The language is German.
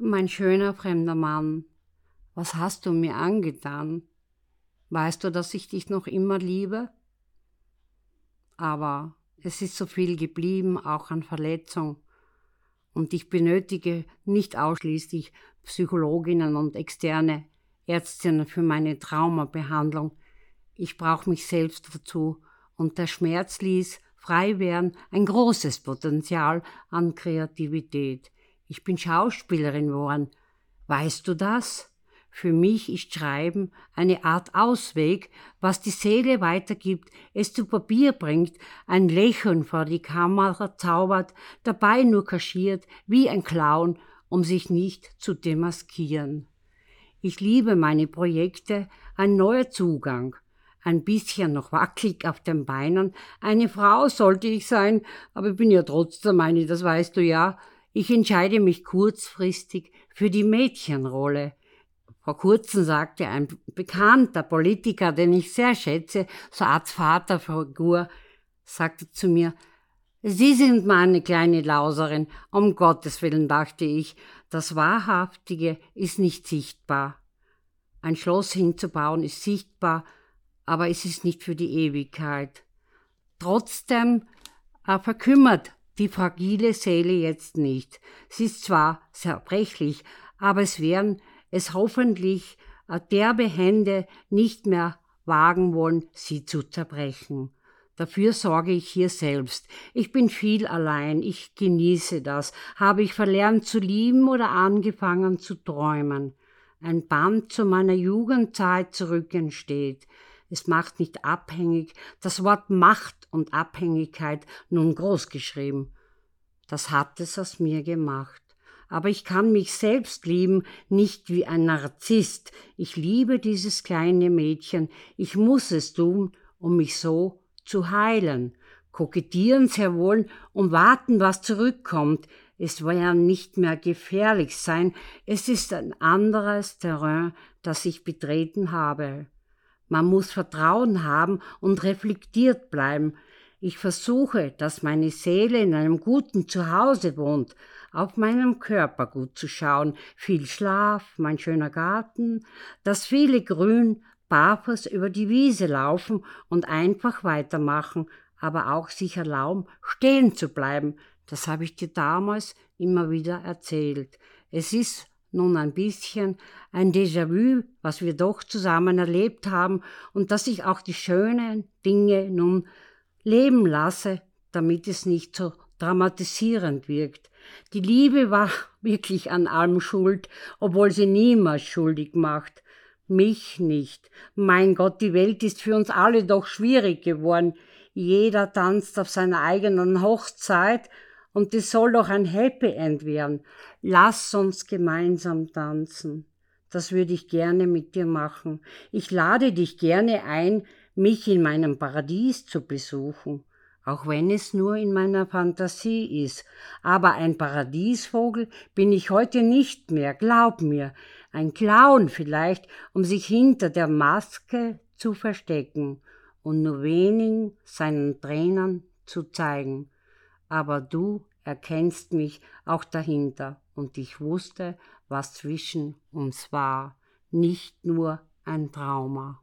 Mein schöner fremder Mann, was hast du mir angetan? Weißt du, dass ich dich noch immer liebe? Aber es ist so viel geblieben, auch an Verletzung. Und ich benötige nicht ausschließlich Psychologinnen und externe Ärztinnen für meine Traumabehandlung. Ich brauche mich selbst dazu. Und der Schmerz ließ frei werden ein großes Potenzial an Kreativität. Ich bin Schauspielerin geworden. Weißt du das? Für mich ist Schreiben eine Art Ausweg, was die Seele weitergibt, es zu Papier bringt, ein Lächeln vor die Kamera zaubert, dabei nur kaschiert wie ein Clown, um sich nicht zu demaskieren. Ich liebe meine Projekte, ein neuer Zugang, ein bisschen noch wackelig auf den Beinen. Eine Frau sollte ich sein, aber ich bin ja trotzdem eine, das weißt du ja. Ich entscheide mich kurzfristig für die Mädchenrolle. Vor kurzem sagte ein bekannter Politiker, den ich sehr schätze, so Art Vaterfigur, sagte zu mir, Sie sind meine kleine Lauserin. Um Gottes Willen dachte ich, das Wahrhaftige ist nicht sichtbar. Ein Schloss hinzubauen ist sichtbar, aber es ist nicht für die Ewigkeit. Trotzdem verkümmert die fragile Seele jetzt nicht. Sie ist zwar zerbrechlich, aber es werden es hoffentlich äh, derbe Hände nicht mehr wagen wollen, sie zu zerbrechen. Dafür sorge ich hier selbst. Ich bin viel allein, ich genieße das. Habe ich verlernt zu lieben oder angefangen zu träumen. Ein Band zu meiner Jugendzeit zurück entsteht. Es macht nicht abhängig, das Wort Macht und Abhängigkeit nun groß geschrieben. Das hat es aus mir gemacht aber ich kann mich selbst lieben, nicht wie ein Narzisst. Ich liebe dieses kleine Mädchen, ich muss es tun, um mich so zu heilen. Kokettieren sehr wohl und warten, was zurückkommt. Es wird ja nicht mehr gefährlich sein, es ist ein anderes Terrain, das ich betreten habe. Man muss Vertrauen haben und reflektiert bleiben. Ich versuche, dass meine Seele in einem guten Zuhause wohnt, auf meinem Körper gut zu schauen, viel Schlaf, mein schöner Garten, das viele Grün, barfuß über die Wiese laufen und einfach weitermachen, aber auch sich erlauben, stehen zu bleiben. Das habe ich dir damals immer wieder erzählt. Es ist nun ein bisschen ein Déjà-vu, was wir doch zusammen erlebt haben und dass ich auch die schönen Dinge nun leben lasse, damit es nicht so dramatisierend wirkt. Die Liebe war wirklich an allem schuld, obwohl sie niemals schuldig macht. Mich nicht. Mein Gott, die Welt ist für uns alle doch schwierig geworden. Jeder tanzt auf seiner eigenen Hochzeit und es soll doch ein Happy End werden. Lass uns gemeinsam tanzen. Das würde ich gerne mit dir machen. Ich lade dich gerne ein, mich in meinem Paradies zu besuchen auch wenn es nur in meiner Fantasie ist. Aber ein Paradiesvogel bin ich heute nicht mehr, glaub mir. Ein Clown vielleicht, um sich hinter der Maske zu verstecken und nur wenigen seinen Tränen zu zeigen. Aber du erkennst mich auch dahinter und ich wusste, was zwischen uns war, nicht nur ein Trauma.